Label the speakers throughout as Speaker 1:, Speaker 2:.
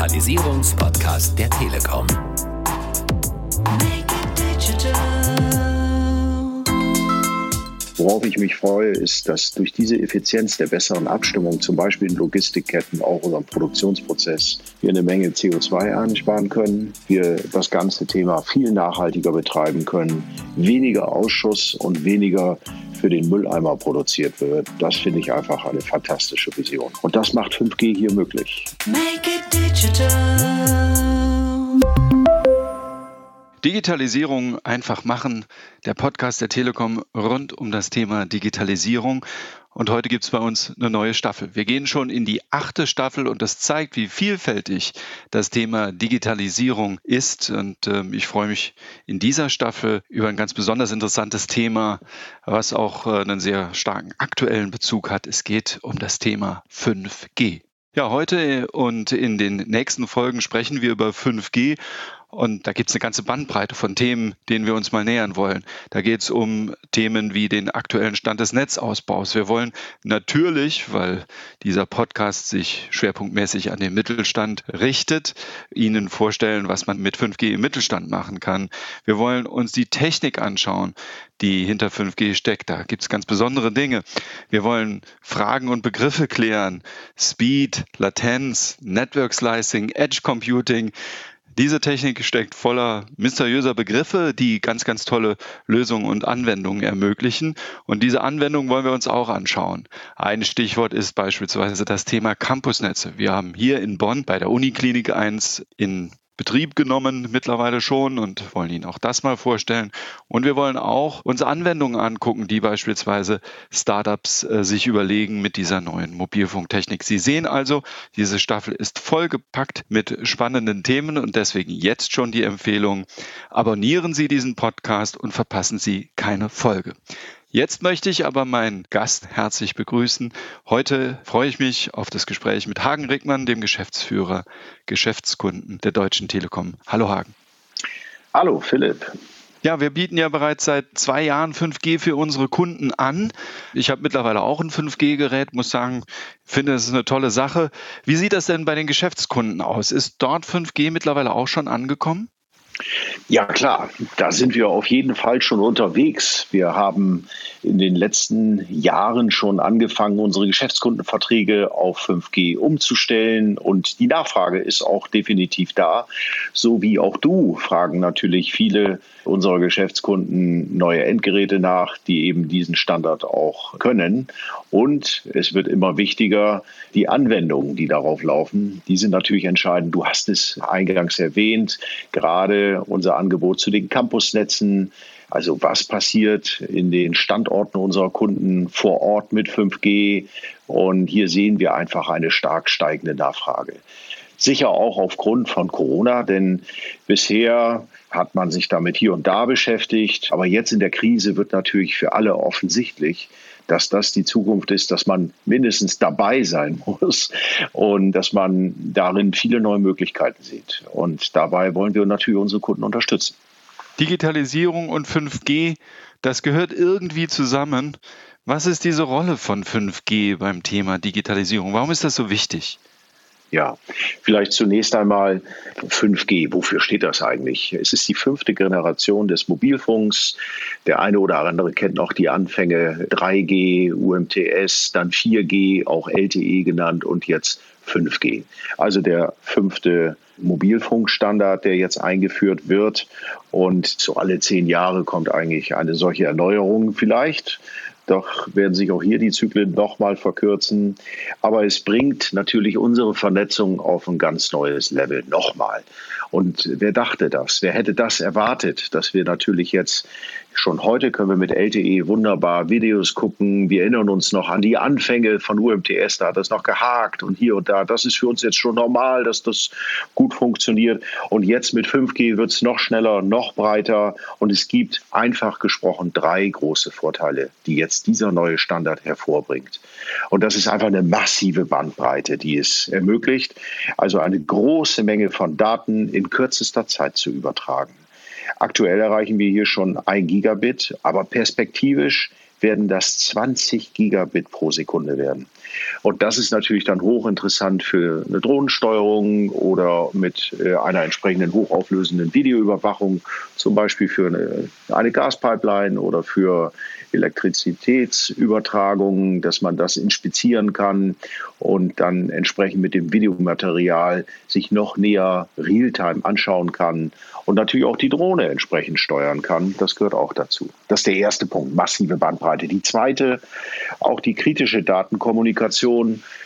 Speaker 1: Digitalisierungspodcast der Telekom.
Speaker 2: Worauf ich mich freue, ist, dass durch diese Effizienz der besseren Abstimmung, zum Beispiel in Logistikketten, auch unserem Produktionsprozess, wir eine Menge CO2 einsparen können, wir das ganze Thema viel nachhaltiger betreiben können, weniger Ausschuss und weniger für den Mülleimer produziert wird. Das finde ich einfach eine fantastische Vision. Und das macht 5G hier möglich. Make it digital.
Speaker 3: Digitalisierung einfach machen, der Podcast der Telekom rund um das Thema Digitalisierung. Und heute gibt es bei uns eine neue Staffel. Wir gehen schon in die achte Staffel und das zeigt, wie vielfältig das Thema Digitalisierung ist. Und äh, ich freue mich in dieser Staffel über ein ganz besonders interessantes Thema, was auch äh, einen sehr starken aktuellen Bezug hat. Es geht um das Thema 5G. Ja, heute und in den nächsten Folgen sprechen wir über 5G und da gibt es eine ganze Bandbreite von Themen, denen wir uns mal nähern wollen. Da geht es um Themen wie den aktuellen Stand des Netzausbaus. Wir wollen natürlich, weil dieser Podcast sich schwerpunktmäßig an den Mittelstand richtet, Ihnen vorstellen, was man mit 5G im Mittelstand machen kann. Wir wollen uns die Technik anschauen, die hinter 5G steckt. Da gibt es ganz besondere Dinge. Wir wollen Fragen und Begriffe klären. Speed, Latenz, Network Slicing, Edge Computing. Diese Technik steckt voller mysteriöser Begriffe, die ganz, ganz tolle Lösungen und Anwendungen ermöglichen. Und diese Anwendungen wollen wir uns auch anschauen. Ein Stichwort ist beispielsweise das Thema Campusnetze. Wir haben hier in Bonn bei der Uniklinik 1 in Betrieb genommen mittlerweile schon und wollen Ihnen auch das mal vorstellen. Und wir wollen auch uns Anwendungen angucken, die beispielsweise Startups äh, sich überlegen mit dieser neuen Mobilfunktechnik. Sie sehen also, diese Staffel ist vollgepackt mit spannenden Themen und deswegen jetzt schon die Empfehlung, abonnieren Sie diesen Podcast und verpassen Sie keine Folge. Jetzt möchte ich aber meinen Gast herzlich begrüßen. Heute freue ich mich auf das Gespräch mit Hagen Rickmann, dem Geschäftsführer Geschäftskunden der Deutschen Telekom. Hallo Hagen.
Speaker 2: Hallo Philipp.
Speaker 3: Ja, wir bieten ja bereits seit zwei Jahren 5G für unsere Kunden an. Ich habe mittlerweile auch ein 5G-Gerät, muss sagen, finde es eine tolle Sache. Wie sieht das denn bei den Geschäftskunden aus? Ist dort 5G mittlerweile auch schon angekommen?
Speaker 2: Ja klar, da sind wir auf jeden Fall schon unterwegs. Wir haben in den letzten Jahren schon angefangen, unsere Geschäftskundenverträge auf 5G umzustellen und die Nachfrage ist auch definitiv da. So wie auch du fragen natürlich viele unserer Geschäftskunden neue Endgeräte nach, die eben diesen Standard auch können. Und es wird immer wichtiger, die Anwendungen, die darauf laufen, die sind natürlich entscheidend. Du hast es eingangs erwähnt, gerade unser Angebot zu den Campusnetzen. Also was passiert in den Standorten unserer Kunden vor Ort mit 5G? Und hier sehen wir einfach eine stark steigende Nachfrage. Sicher auch aufgrund von Corona, denn bisher hat man sich damit hier und da beschäftigt. Aber jetzt in der Krise wird natürlich für alle offensichtlich, dass das die Zukunft ist, dass man mindestens dabei sein muss und dass man darin viele neue Möglichkeiten sieht. Und dabei wollen wir natürlich unsere Kunden unterstützen.
Speaker 3: Digitalisierung und 5G, das gehört irgendwie zusammen. Was ist diese Rolle von 5G beim Thema Digitalisierung? Warum ist das so wichtig?
Speaker 2: Ja, vielleicht zunächst einmal 5G. Wofür steht das eigentlich? Es ist die fünfte Generation des Mobilfunks. Der eine oder andere kennt noch die Anfänge 3G, UMTS, dann 4G, auch LTE genannt und jetzt 5G. Also der fünfte Mobilfunkstandard, der jetzt eingeführt wird. Und so alle zehn Jahre kommt eigentlich eine solche Erneuerung vielleicht. Doch werden sich auch hier die Zyklen nochmal verkürzen. Aber es bringt natürlich unsere Vernetzung auf ein ganz neues Level nochmal. Und wer dachte das? Wer hätte das erwartet, dass wir natürlich jetzt Schon heute können wir mit LTE wunderbar Videos gucken. Wir erinnern uns noch an die Anfänge von UMTS, da hat das noch gehakt und hier und da. Das ist für uns jetzt schon normal, dass das gut funktioniert. Und jetzt mit 5G wird es noch schneller, noch breiter. Und es gibt einfach gesprochen drei große Vorteile, die jetzt dieser neue Standard hervorbringt. Und das ist einfach eine massive Bandbreite, die es ermöglicht, also eine große Menge von Daten in kürzester Zeit zu übertragen. Aktuell erreichen wir hier schon ein Gigabit, aber perspektivisch werden das 20 Gigabit pro Sekunde werden. Und das ist natürlich dann hochinteressant für eine Drohnensteuerung oder mit äh, einer entsprechenden hochauflösenden Videoüberwachung, zum Beispiel für eine, eine Gaspipeline oder für Elektrizitätsübertragungen, dass man das inspizieren kann und dann entsprechend mit dem Videomaterial sich noch näher Realtime anschauen kann und natürlich auch die Drohne entsprechend steuern kann. Das gehört auch dazu. Das ist der erste Punkt, massive Bandbreite. Die zweite, auch die kritische Datenkommunikation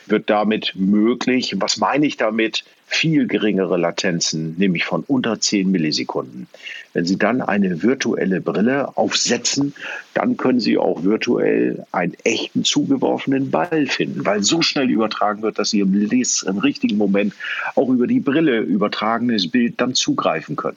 Speaker 2: wird damit möglich. Was meine ich damit? viel geringere Latenzen, nämlich von unter 10 Millisekunden. Wenn Sie dann eine virtuelle Brille aufsetzen, dann können Sie auch virtuell einen echten zugeworfenen Ball finden, weil so schnell übertragen wird, dass Sie im, im richtigen Moment auch über die Brille übertragenes Bild dann zugreifen können.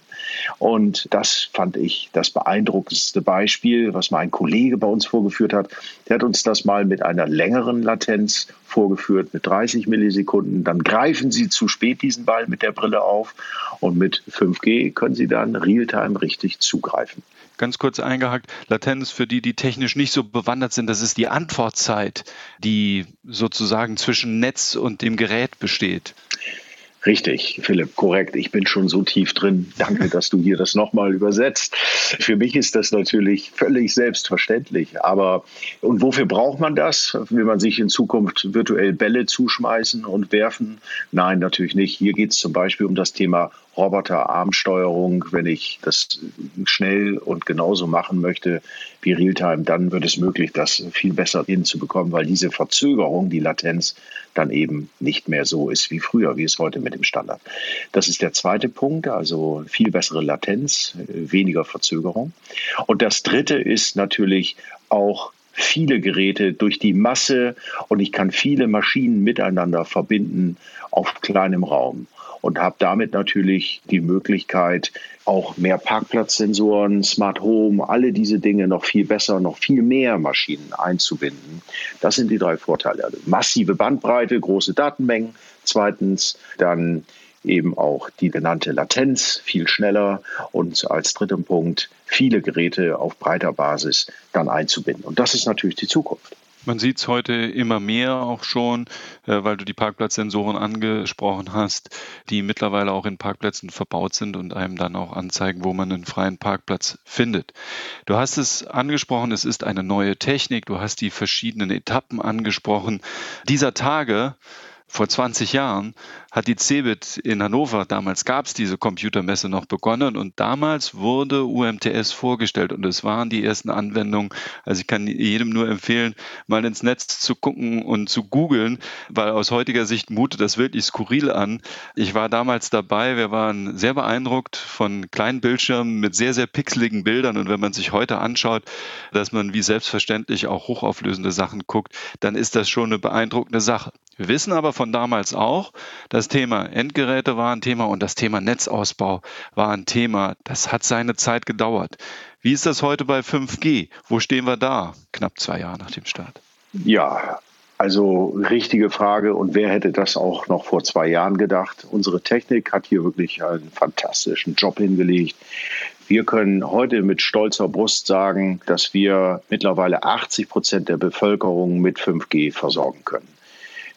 Speaker 2: Und das fand ich das beeindruckendste Beispiel, was mein Kollege bei uns vorgeführt hat. Der hat uns das mal mit einer längeren Latenz vorgeführt, mit 30 Millisekunden. Dann greifen Sie zu spät diesen Ball mit der Brille auf und mit 5G können Sie dann Realtime richtig zugreifen.
Speaker 3: Ganz kurz eingehakt, Latenz für die, die technisch nicht so bewandert sind, das ist die Antwortzeit, die sozusagen zwischen Netz und dem Gerät besteht.
Speaker 2: Richtig, Philipp, korrekt. Ich bin schon so tief drin. Danke, dass du hier das nochmal übersetzt. Für mich ist das natürlich völlig selbstverständlich. Aber und wofür braucht man das? Will man sich in Zukunft virtuell Bälle zuschmeißen und werfen? Nein, natürlich nicht. Hier geht es zum Beispiel um das Thema Roboterarmsteuerung, wenn ich das schnell und genauso machen möchte wie Realtime, dann wird es möglich, das viel besser hinzubekommen, weil diese Verzögerung, die Latenz, dann eben nicht mehr so ist wie früher, wie es heute mit dem Standard. Das ist der zweite Punkt, also viel bessere Latenz, weniger Verzögerung. Und das dritte ist natürlich auch viele Geräte durch die Masse und ich kann viele Maschinen miteinander verbinden auf kleinem Raum und habe damit natürlich die Möglichkeit, auch mehr Parkplatzsensoren, Smart Home, alle diese Dinge noch viel besser, noch viel mehr Maschinen einzubinden. Das sind die drei Vorteile. Also massive Bandbreite, große Datenmengen. Zweitens dann eben auch die genannte Latenz viel schneller und als dritten Punkt viele Geräte auf breiter Basis dann einzubinden. Und das ist natürlich die Zukunft.
Speaker 3: Man sieht es heute immer mehr auch schon, äh, weil du die Parkplatzsensoren angesprochen hast, die mittlerweile auch in Parkplätzen verbaut sind und einem dann auch anzeigen, wo man einen freien Parkplatz findet. Du hast es angesprochen, es ist eine neue Technik, du hast die verschiedenen Etappen angesprochen. Dieser Tage vor 20 Jahren hat die CeBIT in Hannover, damals gab es diese Computermesse noch begonnen und damals wurde UMTS vorgestellt und es waren die ersten Anwendungen. Also ich kann jedem nur empfehlen, mal ins Netz zu gucken und zu googeln, weil aus heutiger Sicht mutet das wirklich skurril an. Ich war damals dabei, wir waren sehr beeindruckt von kleinen Bildschirmen mit sehr, sehr pixeligen Bildern und wenn man sich heute anschaut, dass man wie selbstverständlich auch hochauflösende Sachen guckt, dann ist das schon eine beeindruckende Sache. Wir wissen aber von damals auch, das Thema Endgeräte war ein Thema und das Thema Netzausbau war ein Thema. Das hat seine Zeit gedauert. Wie ist das heute bei 5G? Wo stehen wir da, knapp zwei Jahre nach dem Start?
Speaker 2: Ja, also richtige Frage. Und wer hätte das auch noch vor zwei Jahren gedacht? Unsere Technik hat hier wirklich einen fantastischen Job hingelegt. Wir können heute mit stolzer Brust sagen, dass wir mittlerweile 80 Prozent der Bevölkerung mit 5G versorgen können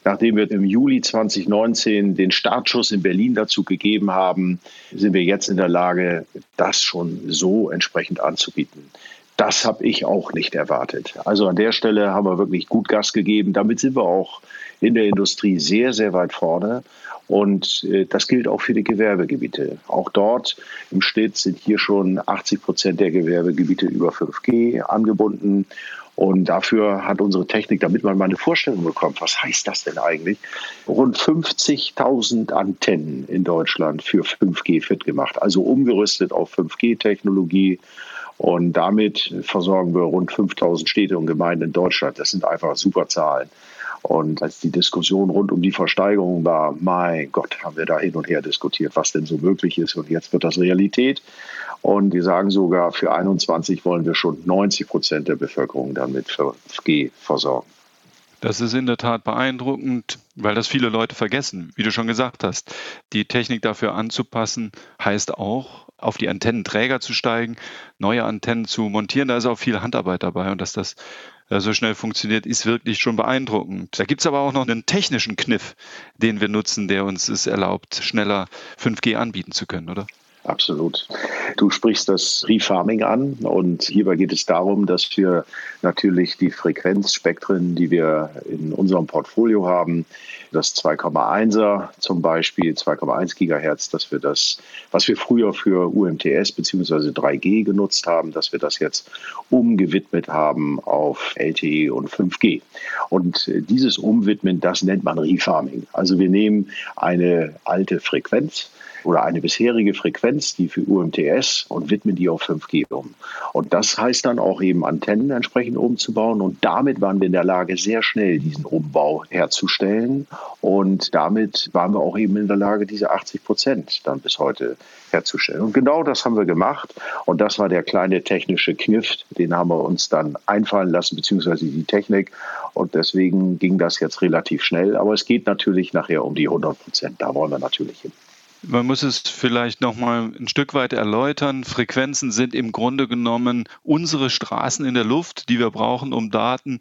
Speaker 2: nachdem wir im Juli 2019 den Startschuss in Berlin dazu gegeben haben, sind wir jetzt in der Lage, das schon so entsprechend anzubieten. Das habe ich auch nicht erwartet. Also an der Stelle haben wir wirklich gut Gas gegeben. Damit sind wir auch in der Industrie sehr, sehr weit vorne. Und äh, das gilt auch für die Gewerbegebiete. Auch dort im Schnitt sind hier schon 80 Prozent der Gewerbegebiete über 5G angebunden. Und dafür hat unsere Technik, damit man mal eine Vorstellung bekommt, was heißt das denn eigentlich, rund 50.000 Antennen in Deutschland für 5G fit gemacht, also umgerüstet auf 5G-Technologie. Und damit versorgen wir rund 5000 Städte und Gemeinden in Deutschland. Das sind einfach super Zahlen. Und als die Diskussion rund um die Versteigerung war, mein Gott, haben wir da hin und her diskutiert, was denn so möglich ist. Und jetzt wird das Realität. Und die sagen sogar, für 21 wollen wir schon 90 Prozent der Bevölkerung dann mit 5G versorgen.
Speaker 3: Das ist in der Tat beeindruckend, weil das viele Leute vergessen. Wie du schon gesagt hast, die Technik dafür anzupassen, heißt auch, auf die Antennenträger zu steigen, neue Antennen zu montieren. Da ist auch viel Handarbeit dabei und dass das so schnell funktioniert, ist wirklich schon beeindruckend. Da gibt es aber auch noch einen technischen Kniff, den wir nutzen, der uns es erlaubt, schneller 5G anbieten zu können, oder?
Speaker 2: Absolut. Du sprichst das Refarming an und hierbei geht es darum, dass wir natürlich die Frequenzspektren, die wir in unserem Portfolio haben, das 2,1er zum Beispiel, 2,1 Gigahertz, dass wir das, was wir früher für UMTS bzw. 3G genutzt haben, dass wir das jetzt umgewidmet haben auf LTE und 5G. Und dieses Umwidmen, das nennt man Refarming. Also wir nehmen eine alte Frequenz, oder eine bisherige Frequenz, die für UMTS und widmen die auf 5G um. Und das heißt dann auch eben Antennen entsprechend umzubauen. Und damit waren wir in der Lage, sehr schnell diesen Umbau herzustellen. Und damit waren wir auch eben in der Lage, diese 80 Prozent dann bis heute herzustellen. Und genau das haben wir gemacht. Und das war der kleine technische Kniff, den haben wir uns dann einfallen lassen, beziehungsweise die Technik. Und deswegen ging das jetzt relativ schnell. Aber es geht natürlich nachher um die 100 Prozent. Da wollen wir natürlich hin.
Speaker 3: Man muss es vielleicht noch mal ein Stück weit erläutern. Frequenzen sind im Grunde genommen unsere Straßen in der Luft, die wir brauchen, um Daten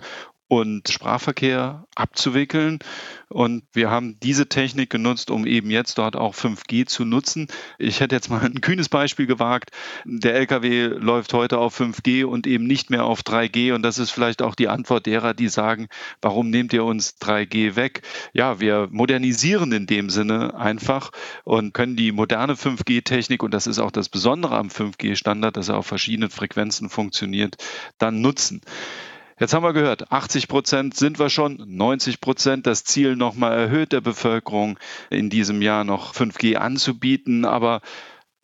Speaker 3: und Sprachverkehr abzuwickeln. Und wir haben diese Technik genutzt, um eben jetzt dort auch 5G zu nutzen. Ich hätte jetzt mal ein kühnes Beispiel gewagt. Der LKW läuft heute auf 5G und eben nicht mehr auf 3G. Und das ist vielleicht auch die Antwort derer, die sagen, warum nehmt ihr uns 3G weg? Ja, wir modernisieren in dem Sinne einfach und können die moderne 5G-Technik, und das ist auch das Besondere am 5G-Standard, dass er auf verschiedenen Frequenzen funktioniert, dann nutzen. Jetzt haben wir gehört, 80 Prozent sind wir schon, 90 Prozent das Ziel nochmal erhöht der Bevölkerung in diesem Jahr noch 5G anzubieten. Aber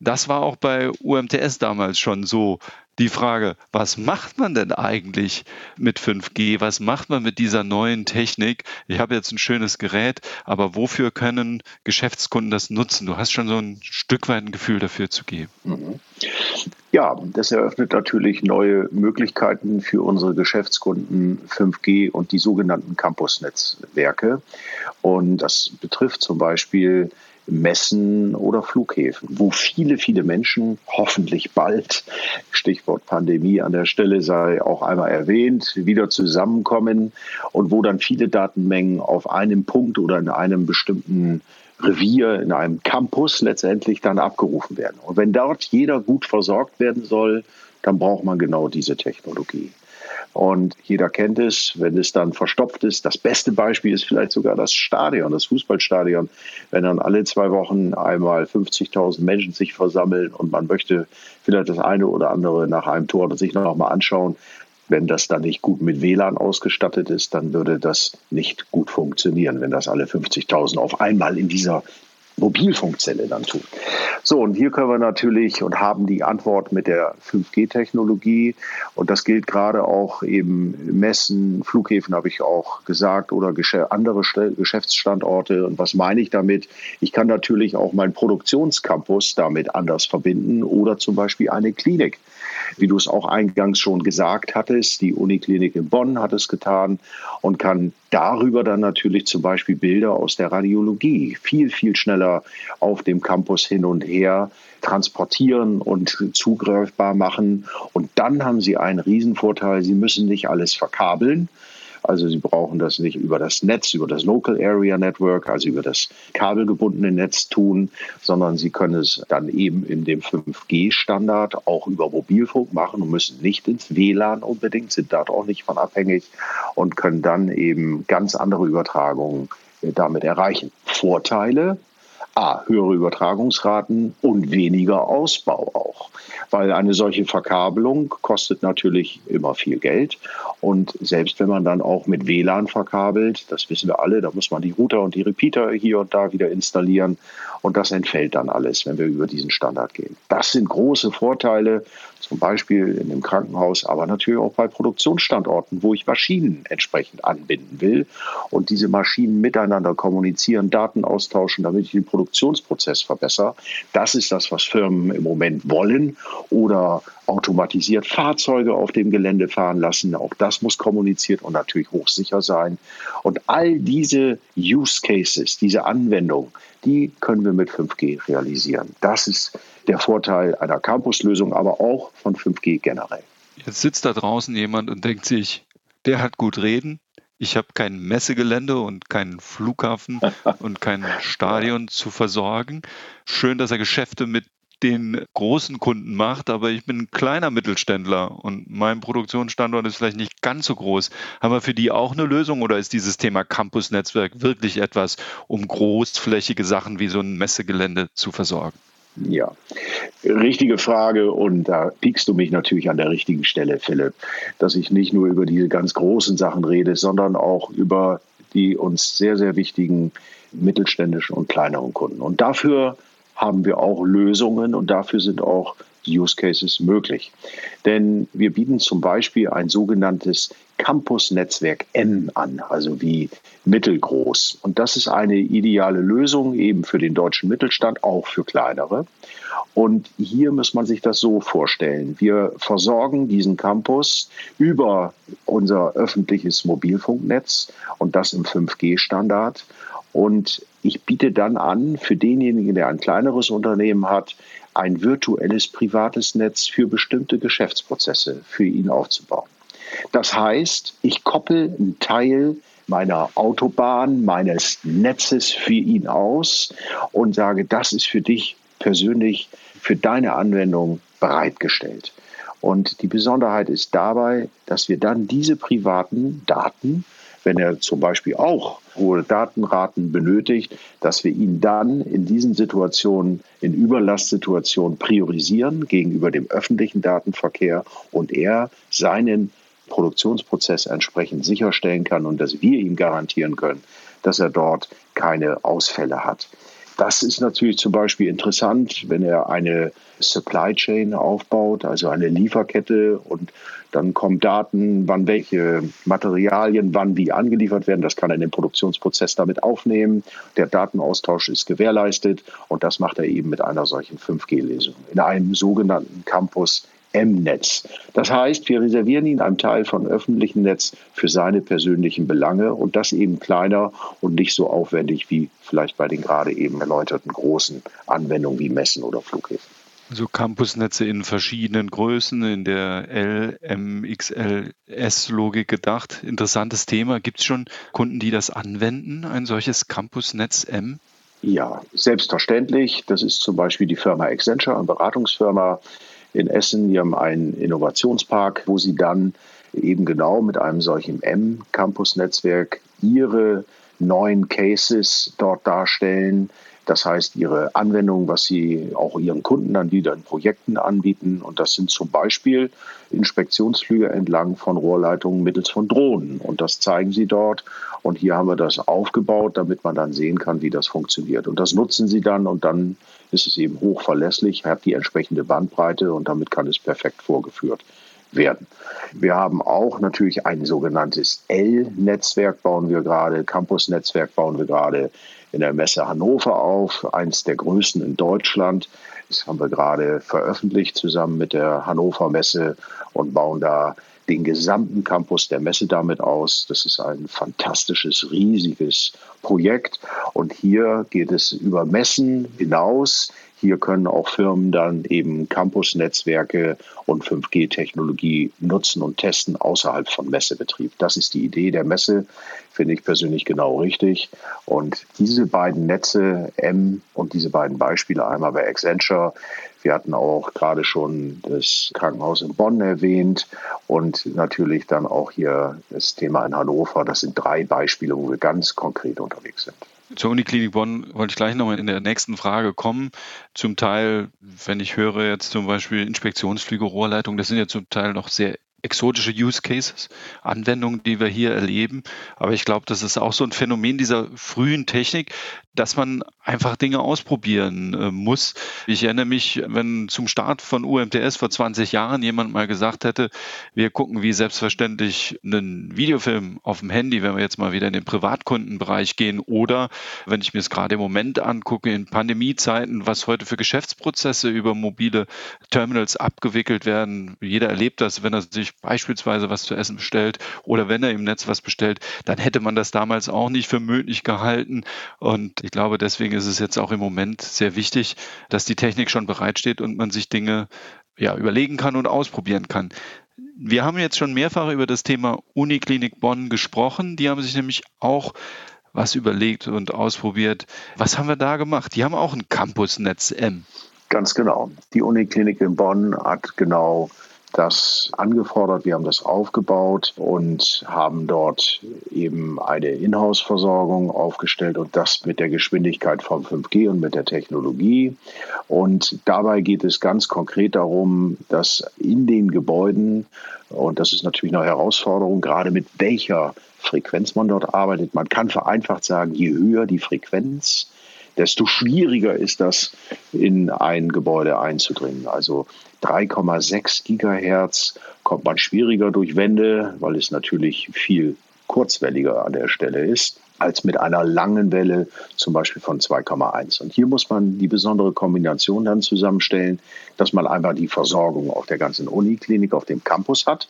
Speaker 3: das war auch bei UMTS damals schon so die Frage, was macht man denn eigentlich mit 5G? Was macht man mit dieser neuen Technik? Ich habe jetzt ein schönes Gerät, aber wofür können Geschäftskunden das nutzen? Du hast schon so ein Stück weit ein Gefühl dafür zu geben. Mhm.
Speaker 2: Ja, das eröffnet natürlich neue Möglichkeiten für unsere Geschäftskunden 5G und die sogenannten Campusnetzwerke. Und das betrifft zum Beispiel Messen oder Flughäfen, wo viele, viele Menschen hoffentlich bald, Stichwort Pandemie an der Stelle sei auch einmal erwähnt, wieder zusammenkommen und wo dann viele Datenmengen auf einem Punkt oder in einem bestimmten Revier, in einem Campus letztendlich dann abgerufen werden. Und wenn dort jeder gut versorgt werden soll, dann braucht man genau diese Technologie. Und jeder kennt es, wenn es dann verstopft ist. Das beste Beispiel ist vielleicht sogar das Stadion, das Fußballstadion. Wenn dann alle zwei Wochen einmal 50.000 Menschen sich versammeln und man möchte vielleicht das eine oder andere nach einem Tor sich noch mal anschauen, wenn das dann nicht gut mit WLAN ausgestattet ist, dann würde das nicht gut funktionieren, wenn das alle 50.000 auf einmal in dieser Mobilfunkzelle dann tun. So, und hier können wir natürlich und haben die Antwort mit der 5G-Technologie. Und das gilt gerade auch eben Messen, Flughäfen habe ich auch gesagt oder andere Geschäftsstandorte. Und was meine ich damit? Ich kann natürlich auch meinen Produktionscampus damit anders verbinden oder zum Beispiel eine Klinik. Wie du es auch eingangs schon gesagt hattest, die Uniklinik in Bonn hat es getan und kann darüber dann natürlich zum Beispiel Bilder aus der Radiologie viel, viel schneller auf dem Campus hin und her transportieren und zugreifbar machen. Und dann haben Sie einen Riesenvorteil, Sie müssen nicht alles verkabeln, also Sie brauchen das nicht über das Netz, über das Local Area Network, also über das kabelgebundene Netz tun, sondern Sie können es dann eben in dem 5G-Standard auch über Mobilfunk machen und müssen nicht ins WLAN unbedingt, sind dort auch nicht von abhängig und können dann eben ganz andere Übertragungen damit erreichen. Vorteile, A, höhere Übertragungsraten und weniger Ausbau auch. Weil eine solche Verkabelung kostet natürlich immer viel Geld. Und selbst wenn man dann auch mit WLAN verkabelt, das wissen wir alle, da muss man die Router und die Repeater hier und da wieder installieren. Und das entfällt dann alles, wenn wir über diesen Standard gehen. Das sind große Vorteile, zum Beispiel in dem Krankenhaus, aber natürlich auch bei Produktionsstandorten, wo ich Maschinen entsprechend anbinden will und diese Maschinen miteinander kommunizieren, Daten austauschen, damit ich Produktion Produktionsprozess verbessere. Das ist das, was Firmen im Moment wollen oder automatisiert Fahrzeuge auf dem Gelände fahren lassen. Auch das muss kommuniziert und natürlich hochsicher sein. Und all diese Use Cases, diese Anwendungen, die können wir mit 5G realisieren. Das ist der Vorteil einer Campuslösung, aber auch von 5G generell.
Speaker 3: Jetzt sitzt da draußen jemand und denkt sich, der hat gut reden. Ich habe kein Messegelände und keinen Flughafen und kein Stadion zu versorgen. Schön, dass er Geschäfte mit den großen Kunden macht, aber ich bin ein kleiner Mittelständler und mein Produktionsstandort ist vielleicht nicht ganz so groß. Haben wir für die auch eine Lösung oder ist dieses Thema Campus-Netzwerk wirklich etwas, um großflächige Sachen wie so ein Messegelände zu versorgen?
Speaker 2: Ja, richtige Frage und da piekst du mich natürlich an der richtigen Stelle, Philipp, dass ich nicht nur über diese ganz großen Sachen rede, sondern auch über die uns sehr, sehr wichtigen mittelständischen und kleineren Kunden. Und dafür haben wir auch Lösungen und dafür sind auch Use Cases möglich. Denn wir bieten zum Beispiel ein sogenanntes Campus-Netzwerk M an, also wie mittelgroß. Und das ist eine ideale Lösung eben für den deutschen Mittelstand, auch für kleinere. Und hier muss man sich das so vorstellen. Wir versorgen diesen Campus über unser öffentliches Mobilfunknetz und das im 5G-Standard. Und ich biete dann an, für denjenigen, der ein kleineres Unternehmen hat, ein virtuelles privates Netz für bestimmte Geschäftsprozesse für ihn aufzubauen. Das heißt, ich koppel einen Teil meiner Autobahn, meines Netzes für ihn aus und sage, das ist für dich persönlich, für deine Anwendung bereitgestellt. Und die Besonderheit ist dabei, dass wir dann diese privaten Daten wenn er zum Beispiel auch hohe Datenraten benötigt, dass wir ihn dann in diesen Situationen, in Überlastsituationen priorisieren gegenüber dem öffentlichen Datenverkehr und er seinen Produktionsprozess entsprechend sicherstellen kann und dass wir ihm garantieren können, dass er dort keine Ausfälle hat. Das ist natürlich zum Beispiel interessant, wenn er eine Supply Chain aufbaut, also eine Lieferkette und dann kommen Daten, wann welche Materialien wann wie angeliefert werden. Das kann er in den Produktionsprozess damit aufnehmen. Der Datenaustausch ist gewährleistet und das macht er eben mit einer solchen 5G-Lesung in einem sogenannten Campus M-Netz. Das heißt, wir reservieren ihn einen Teil von öffentlichem Netz für seine persönlichen Belange und das eben kleiner und nicht so aufwendig wie vielleicht bei den gerade eben erläuterten großen Anwendungen wie Messen oder Flughäfen.
Speaker 3: Also Campusnetze in verschiedenen Größen, in der L, M, XL, S-Logik gedacht. Interessantes Thema. Gibt es schon Kunden, die das anwenden, ein solches Campusnetz M?
Speaker 2: Ja, selbstverständlich. Das ist zum Beispiel die Firma Accenture, eine Beratungsfirma in Essen. Die haben einen Innovationspark, wo sie dann eben genau mit einem solchen M-Campus-Netzwerk ihre neuen Cases dort darstellen, das heißt, ihre Anwendung, was sie auch ihren Kunden dann wieder in Projekten anbieten. Und das sind zum Beispiel Inspektionsflüge entlang von Rohrleitungen mittels von Drohnen. Und das zeigen sie dort. Und hier haben wir das aufgebaut, damit man dann sehen kann, wie das funktioniert. Und das nutzen sie dann und dann ist es eben hochverlässlich, hat die entsprechende Bandbreite und damit kann es perfekt vorgeführt werden. Wir haben auch natürlich ein sogenanntes L-Netzwerk bauen wir gerade, Campus-Netzwerk bauen wir gerade in der Messe Hannover auf, eins der größten in Deutschland. Das haben wir gerade veröffentlicht zusammen mit der Hannover Messe und bauen da den gesamten Campus der Messe damit aus. Das ist ein fantastisches, riesiges Projekt. Und hier geht es über Messen hinaus hier können auch Firmen dann eben Campus-Netzwerke und 5G-Technologie nutzen und testen außerhalb von Messebetrieb. Das ist die Idee der Messe, finde ich persönlich genau richtig. Und diese beiden Netze, M und diese beiden Beispiele, einmal bei Accenture, wir hatten auch gerade schon das Krankenhaus in Bonn erwähnt und natürlich dann auch hier das Thema in Hannover. Das sind drei Beispiele, wo wir ganz konkret unterwegs sind.
Speaker 3: Zur Uniklinik Bonn wollte ich gleich nochmal in der nächsten Frage kommen. Zum Teil, wenn ich höre jetzt zum Beispiel Inspektionsflüge, Rohrleitung, das sind ja zum Teil noch sehr exotische Use Cases, Anwendungen, die wir hier erleben. Aber ich glaube, das ist auch so ein Phänomen dieser frühen Technik, dass man einfach Dinge ausprobieren äh, muss. Ich erinnere mich, wenn zum Start von UMTS vor 20 Jahren jemand mal gesagt hätte, wir gucken wie selbstverständlich einen Videofilm auf dem Handy, wenn wir jetzt mal wieder in den Privatkundenbereich gehen oder wenn ich mir es gerade im Moment angucke, in Pandemiezeiten, was heute für Geschäftsprozesse über mobile Terminals abgewickelt werden. Jeder erlebt das, wenn er sich beispielsweise was zu essen bestellt oder wenn er im Netz was bestellt, dann hätte man das damals auch nicht für möglich gehalten. Und ich glaube, deswegen ist es jetzt auch im Moment sehr wichtig, dass die Technik schon bereitsteht und man sich Dinge ja, überlegen kann und ausprobieren kann. Wir haben jetzt schon mehrfach über das Thema Uniklinik Bonn gesprochen. Die haben sich nämlich auch was überlegt und ausprobiert. Was haben wir da gemacht? Die haben auch ein Campusnetz M.
Speaker 2: Ganz genau. Die Uniklinik in Bonn hat genau das angefordert, wir haben das aufgebaut und haben dort eben eine Inhouse-Versorgung aufgestellt und das mit der Geschwindigkeit von 5G und mit der Technologie. Und dabei geht es ganz konkret darum, dass in den Gebäuden, und das ist natürlich eine Herausforderung, gerade mit welcher Frequenz man dort arbeitet, man kann vereinfacht sagen, je höher die Frequenz, desto schwieriger ist das, in ein Gebäude einzudringen. Also 3,6 Gigahertz kommt man schwieriger durch Wände, weil es natürlich viel kurzwelliger an der Stelle ist als mit einer langen Welle zum Beispiel von 2,1. Und hier muss man die besondere Kombination dann zusammenstellen, dass man einmal die Versorgung auf der ganzen Uniklinik, auf dem Campus hat,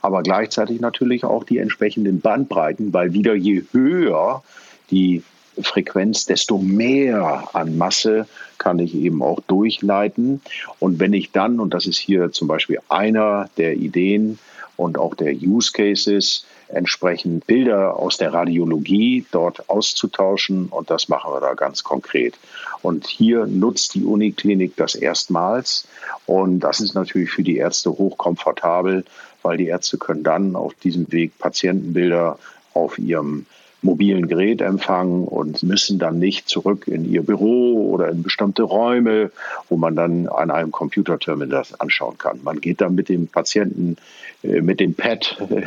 Speaker 2: aber gleichzeitig natürlich auch die entsprechenden Bandbreiten, weil wieder je höher die Frequenz, desto mehr an Masse kann ich eben auch durchleiten. Und wenn ich dann, und das ist hier zum Beispiel einer der Ideen und auch der Use Cases, entsprechend Bilder aus der Radiologie dort auszutauschen. Und das machen wir da ganz konkret. Und hier nutzt die Uniklinik das erstmals. Und das ist natürlich für die Ärzte hochkomfortabel, weil die Ärzte können dann auf diesem Weg Patientenbilder auf ihrem mobilen Gerät empfangen und müssen dann nicht zurück in ihr Büro oder in bestimmte Räume, wo man dann an einem Computerterminal das anschauen kann. Man geht dann mit dem Patienten äh, mit dem Pad äh,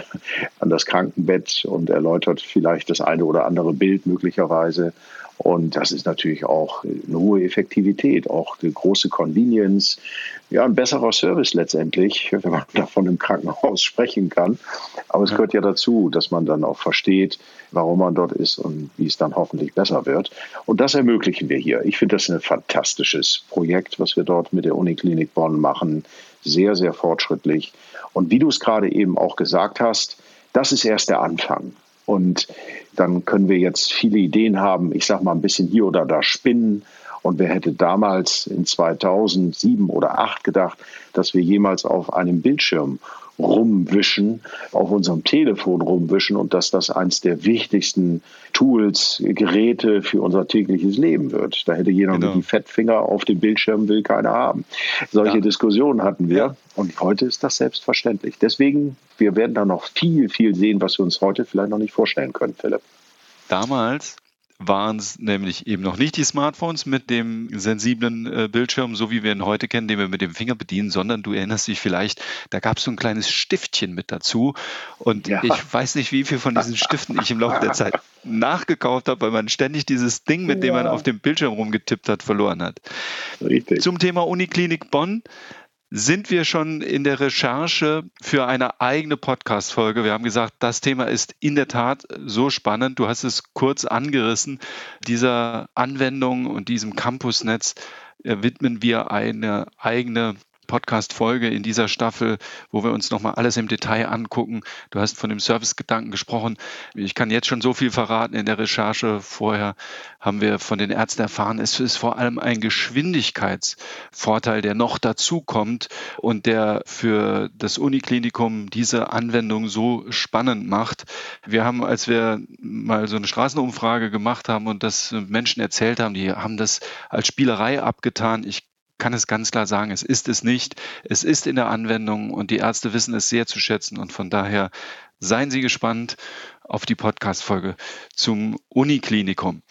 Speaker 2: an das Krankenbett und erläutert vielleicht das eine oder andere Bild möglicherweise und das ist natürlich auch eine hohe Effektivität, auch eine große Convenience, ja, ein besserer Service letztendlich, wenn man davon im Krankenhaus sprechen kann. Aber es gehört ja dazu, dass man dann auch versteht, warum man dort ist und wie es dann hoffentlich besser wird. Und das ermöglichen wir hier. Ich finde das ein fantastisches Projekt, was wir dort mit der Uniklinik Bonn machen. Sehr, sehr fortschrittlich. Und wie du es gerade eben auch gesagt hast, das ist erst der Anfang. Und dann können wir jetzt viele Ideen haben, ich sage mal ein bisschen hier oder da spinnen. Und wer hätte damals in 2007 oder 2008 gedacht, dass wir jemals auf einem Bildschirm rumwischen, auf unserem Telefon rumwischen und dass das eines der wichtigsten Tools, Geräte für unser tägliches Leben wird. Da hätte jeder genau. die Fettfinger auf dem Bildschirm, will keiner haben. Solche ja. Diskussionen hatten wir ja. und heute ist das selbstverständlich. Deswegen, wir werden da noch viel, viel sehen, was wir uns heute vielleicht noch nicht vorstellen können, Philipp.
Speaker 3: Damals waren es nämlich eben noch nicht die Smartphones mit dem sensiblen äh, Bildschirm, so wie wir ihn heute kennen, den wir mit dem Finger bedienen, sondern du erinnerst dich vielleicht, da gab es so ein kleines Stiftchen mit dazu. Und ja. ich weiß nicht, wie viel von diesen Stiften ich im Laufe der Zeit nachgekauft habe, weil man ständig dieses Ding, mit dem man auf dem Bildschirm rumgetippt hat, verloren hat. Richtig. Zum Thema Uniklinik Bonn sind wir schon in der Recherche für eine eigene Podcast-Folge. Wir haben gesagt, das Thema ist in der Tat so spannend. Du hast es kurz angerissen. Dieser Anwendung und diesem Campusnetz äh, widmen wir eine eigene Podcast-Folge in dieser Staffel, wo wir uns nochmal alles im Detail angucken. Du hast von dem Service-Gedanken gesprochen. Ich kann jetzt schon so viel verraten in der Recherche. Vorher haben wir von den Ärzten erfahren, es ist vor allem ein Geschwindigkeitsvorteil, der noch dazu kommt und der für das Uniklinikum diese Anwendung so spannend macht. Wir haben, als wir mal so eine Straßenumfrage gemacht haben und das Menschen erzählt haben, die haben das als Spielerei abgetan. Ich kann es ganz klar sagen, es ist es nicht. Es ist in der Anwendung und die Ärzte wissen es sehr zu schätzen und von daher seien Sie gespannt auf die Podcast-Folge zum Uniklinikum.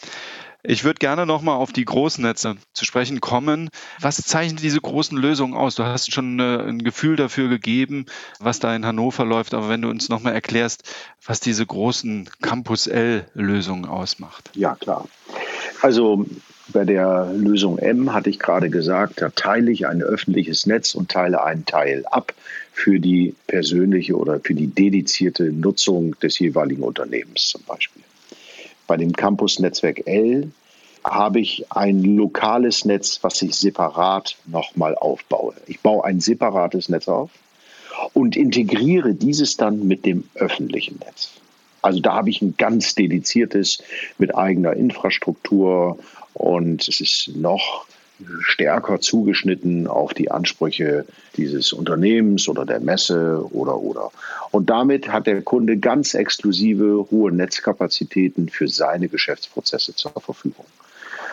Speaker 3: Ich würde gerne nochmal auf die Großnetze zu sprechen kommen. Was zeichnet diese großen Lösungen aus? Du hast schon äh, ein Gefühl dafür gegeben, was da in Hannover läuft, aber wenn du uns nochmal erklärst, was diese großen Campus L-Lösungen ausmacht.
Speaker 2: Ja, klar. Also bei der Lösung M hatte ich gerade gesagt, da teile ich ein öffentliches Netz und teile einen Teil ab für die persönliche oder für die dedizierte Nutzung des jeweiligen Unternehmens zum Beispiel. Bei dem Campus Netzwerk L habe ich ein lokales Netz, was ich separat nochmal aufbaue. Ich baue ein separates Netz auf und integriere dieses dann mit dem öffentlichen Netz. Also da habe ich ein ganz dediziertes mit eigener Infrastruktur und es ist noch stärker zugeschnitten auf die Ansprüche dieses Unternehmens oder der Messe oder oder. Und damit hat der Kunde ganz exklusive hohe Netzkapazitäten für seine Geschäftsprozesse zur Verfügung.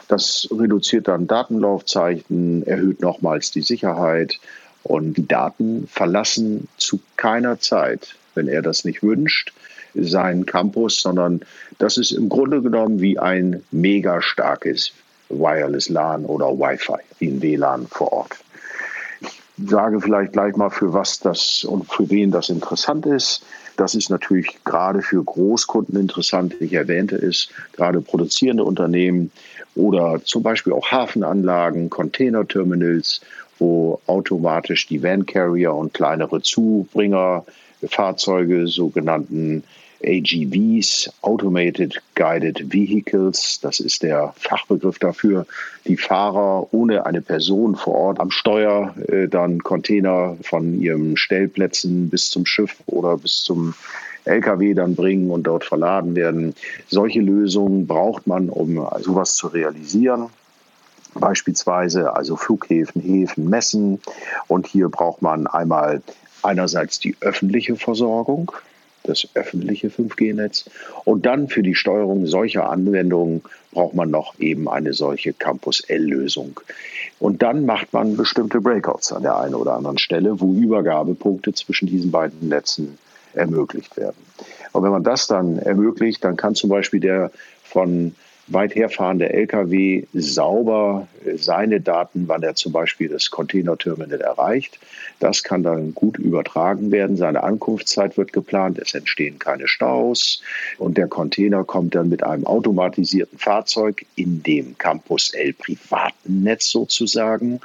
Speaker 2: Das reduziert dann Datenlaufzeiten, erhöht nochmals die Sicherheit und die Daten verlassen zu keiner Zeit, wenn er das nicht wünscht, seinen Campus, sondern das ist im Grunde genommen wie ein mega starkes Wireless LAN oder Wi-Fi, wie ein WLAN vor Ort. Ich sage vielleicht gleich mal, für was das und für wen das interessant ist. Das ist natürlich gerade für Großkunden interessant. Ich erwähnte es, gerade produzierende Unternehmen oder zum Beispiel auch Hafenanlagen, Containerterminals, wo automatisch die Van Carrier und kleinere Zubringer Fahrzeuge, sogenannten AGVs, Automated Guided Vehicles, das ist der Fachbegriff dafür, die Fahrer ohne eine Person vor Ort am Steuer äh, dann Container von ihren Stellplätzen bis zum Schiff oder bis zum LKW dann bringen und dort verladen werden. Solche Lösungen braucht man, um sowas zu realisieren beispielsweise, also Flughäfen, Häfen, Messen. Und hier braucht man einmal einerseits die öffentliche Versorgung, das öffentliche 5G-Netz. Und dann für die Steuerung solcher Anwendungen braucht man noch eben eine solche Campus L-Lösung. Und dann macht man bestimmte Breakouts an der einen oder anderen Stelle, wo Übergabepunkte zwischen diesen beiden Netzen ermöglicht werden. Und wenn man das dann ermöglicht, dann kann zum Beispiel der von weit herfahrende Lkw sauber seine Daten, wann er zum Beispiel das Containerterminal erreicht. Das kann dann gut übertragen werden. Seine Ankunftszeit wird geplant. Es entstehen keine Staus. Und der Container kommt dann mit einem automatisierten Fahrzeug in dem Campus L privaten Netz sozusagen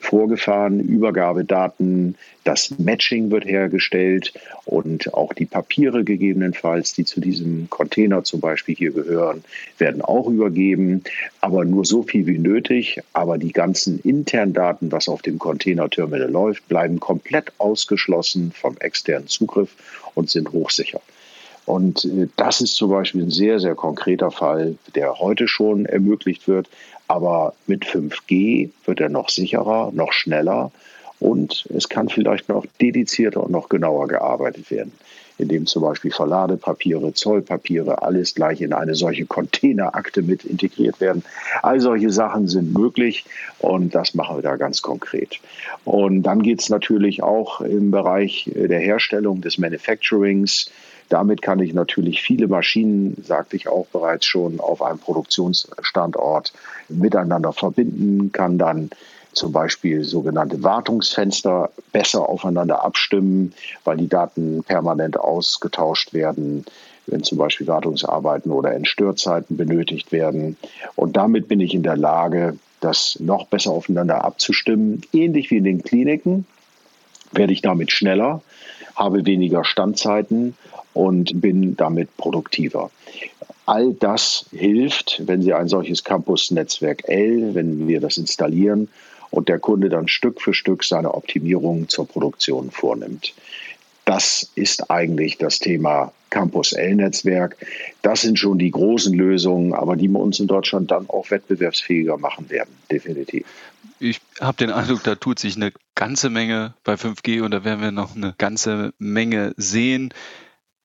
Speaker 2: vorgefahren. Übergabedaten das Matching wird hergestellt und auch die Papiere gegebenenfalls, die zu diesem Container zum Beispiel hier gehören, werden auch übergeben, aber nur so viel wie nötig. Aber die ganzen internen Daten, was auf dem Containerterminal läuft, bleiben komplett ausgeschlossen vom externen Zugriff und sind hochsicher. Und äh, das ist zum Beispiel ein sehr, sehr konkreter Fall, der heute schon ermöglicht wird. Aber mit 5G wird er noch sicherer, noch schneller und es kann vielleicht noch dedizierter und noch genauer gearbeitet werden, indem zum Beispiel Verladepapiere, Zollpapiere, alles gleich in eine solche Containerakte mit integriert werden. All solche Sachen sind möglich und das machen wir da ganz konkret. Und dann geht es natürlich auch im Bereich der Herstellung des Manufacturings. Damit kann ich natürlich viele Maschinen, sagte ich auch bereits schon, auf einem Produktionsstandort miteinander verbinden, kann dann zum Beispiel sogenannte Wartungsfenster besser aufeinander abstimmen, weil die Daten permanent ausgetauscht werden, wenn zum Beispiel Wartungsarbeiten oder Entstörzeiten benötigt werden. Und damit bin ich in der Lage, das noch besser aufeinander abzustimmen. Ähnlich wie in den Kliniken werde ich damit schneller, habe weniger Standzeiten und bin damit produktiver. All das hilft, wenn Sie ein solches Campus-Netzwerk L, wenn wir das installieren und der Kunde dann Stück für Stück seine Optimierungen zur Produktion vornimmt. Das ist eigentlich das Thema Campus L-Netzwerk. Das sind schon die großen Lösungen, aber die wir uns in Deutschland dann auch wettbewerbsfähiger machen werden, definitiv.
Speaker 3: Ich habe den Eindruck, da tut sich eine ganze Menge bei 5G und da werden wir noch eine ganze Menge sehen.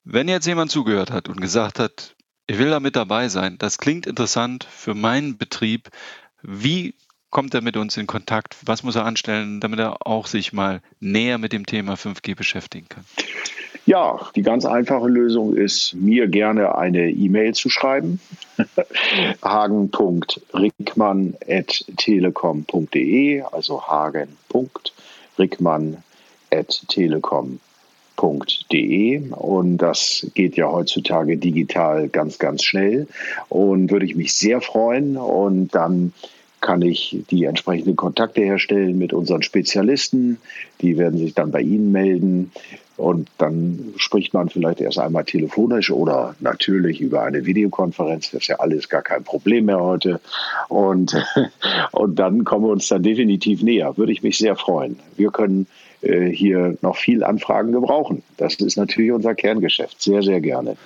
Speaker 3: Wenn jetzt jemand zugehört hat und gesagt hat, ich will da mit dabei sein, das klingt interessant für meinen Betrieb, wie kommt er mit uns in Kontakt? Was muss er anstellen, damit er auch sich mal näher mit dem Thema 5G beschäftigen kann?
Speaker 2: Ja, die ganz einfache Lösung ist, mir gerne eine E-Mail zu schreiben. hagen.rickmann.telekom.de, also hagen.rickmann.telekom.de und das geht ja heutzutage digital ganz, ganz schnell und würde ich mich sehr freuen und dann kann ich die entsprechenden Kontakte herstellen mit unseren Spezialisten. Die werden sich dann bei Ihnen melden. Und dann spricht man vielleicht erst einmal telefonisch oder natürlich über eine Videokonferenz. Das ist ja alles gar kein Problem mehr heute. Und, und dann kommen wir uns dann definitiv näher. Würde ich mich sehr freuen. Wir können äh, hier noch viel Anfragen gebrauchen. Das ist natürlich unser Kerngeschäft. Sehr, sehr gerne.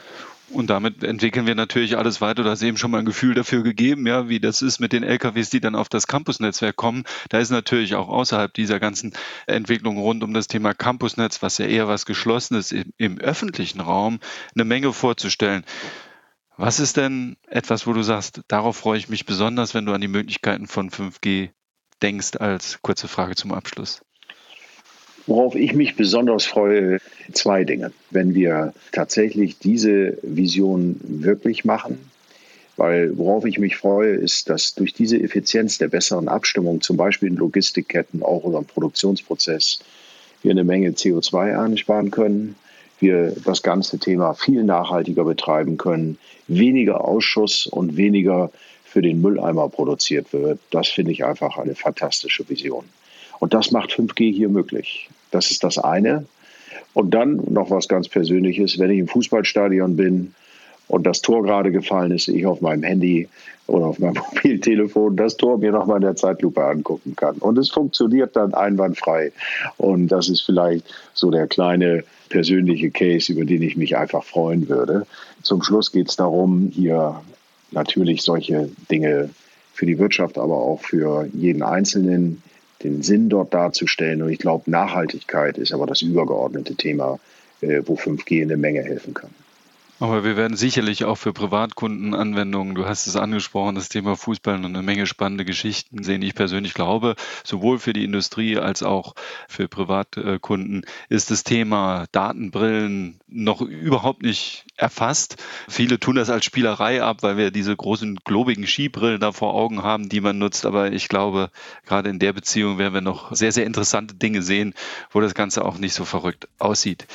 Speaker 3: Und damit entwickeln wir natürlich alles weiter. Du hast eben schon mal ein Gefühl dafür gegeben, ja, wie das ist mit den LKWs, die dann auf das Campusnetzwerk kommen. Da ist natürlich auch außerhalb dieser ganzen Entwicklung rund um das Thema Campusnetz, was ja eher was Geschlossenes im, im öffentlichen Raum, eine Menge vorzustellen. Was ist denn etwas, wo du sagst, darauf freue ich mich besonders, wenn du an die Möglichkeiten von 5G denkst, als kurze Frage zum Abschluss?
Speaker 2: Worauf ich mich besonders freue, zwei Dinge. Wenn wir tatsächlich diese Vision wirklich machen, weil worauf ich mich freue, ist, dass durch diese Effizienz der besseren Abstimmung, zum Beispiel in Logistikketten, auch oder Produktionsprozess, wir eine Menge CO2 einsparen können, wir das ganze Thema viel nachhaltiger betreiben können, weniger Ausschuss und weniger für den Mülleimer produziert wird. Das finde ich einfach eine fantastische Vision. Und das macht 5G hier möglich. Das ist das eine. Und dann noch was ganz Persönliches, wenn ich im Fußballstadion bin und das Tor gerade gefallen ist, ich auf meinem Handy oder auf meinem Mobiltelefon das Tor mir nochmal in der Zeitlupe angucken kann. Und es funktioniert dann einwandfrei. Und das ist vielleicht so der kleine persönliche Case, über den ich mich einfach freuen würde. Zum Schluss geht es darum, hier natürlich solche Dinge für die Wirtschaft, aber auch für jeden Einzelnen den Sinn dort darzustellen. Und ich glaube, Nachhaltigkeit ist aber das übergeordnete Thema, äh, wo 5G eine Menge helfen kann.
Speaker 3: Aber wir werden sicherlich auch für Privatkunden Anwendungen, du hast es angesprochen, das Thema Fußball und eine Menge spannende Geschichten sehen. Ich persönlich glaube, sowohl für die Industrie als auch für Privatkunden ist das Thema Datenbrillen noch überhaupt nicht erfasst. Viele tun das als Spielerei ab, weil wir diese großen globigen Skibrillen da vor Augen haben, die man nutzt. Aber ich glaube, gerade in der Beziehung werden wir noch sehr, sehr interessante Dinge sehen, wo das Ganze auch nicht so verrückt aussieht.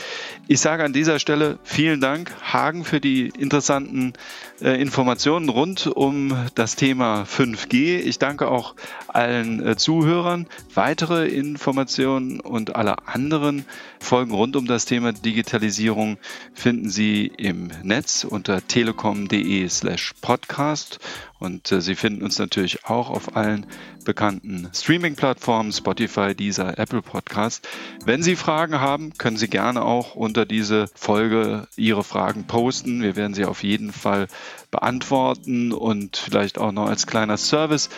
Speaker 3: Ich sage an dieser Stelle vielen Dank, Hagen, für die interessanten äh, Informationen rund um das Thema 5G. Ich danke auch allen äh, Zuhörern. Weitere Informationen und alle anderen Folgen rund um das Thema Digitalisierung finden Sie im Netz unter telekom.de slash podcast und äh, Sie finden uns natürlich auch auf allen bekannten Streaming-Plattformen, Spotify, Deezer, Apple Podcast. Wenn Sie Fragen haben, können Sie gerne auch unter diese Folge Ihre Fragen posten. Wir werden sie auf jeden Fall beantworten und vielleicht auch noch als kleiner Service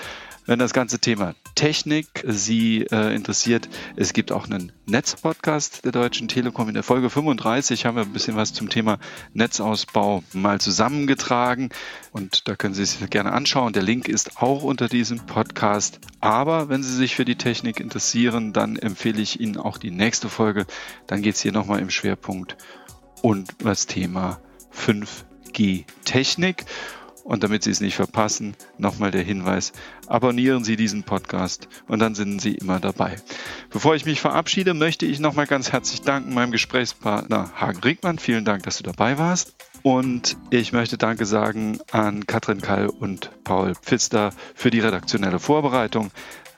Speaker 3: wenn das ganze Thema Technik Sie äh, interessiert, es gibt auch einen Netzpodcast der Deutschen Telekom. In der Folge 35 haben wir ein bisschen was zum Thema Netzausbau mal zusammengetragen und da können Sie sich gerne anschauen. Der Link ist auch unter diesem Podcast. Aber wenn Sie sich für die Technik interessieren, dann empfehle ich Ihnen auch die nächste Folge. Dann geht es hier nochmal im Schwerpunkt und das Thema 5G Technik. Und damit Sie es nicht verpassen, nochmal der Hinweis, abonnieren Sie diesen Podcast und dann sind Sie immer dabei. Bevor ich mich verabschiede, möchte ich nochmal ganz herzlich danken meinem Gesprächspartner Hagen Rickmann. Vielen Dank, dass du dabei warst. Und ich möchte Danke sagen an Katrin Kall und Paul Pfister für die redaktionelle Vorbereitung.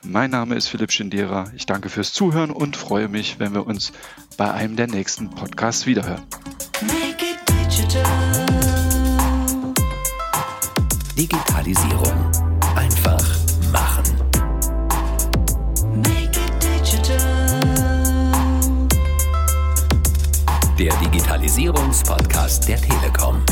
Speaker 3: Mein Name ist Philipp Schindera. Ich danke fürs Zuhören und freue mich, wenn wir uns bei einem der nächsten Podcasts wiederhören.
Speaker 1: Digitalisierung. Einfach machen. Der Digitalisierungspodcast der Telekom.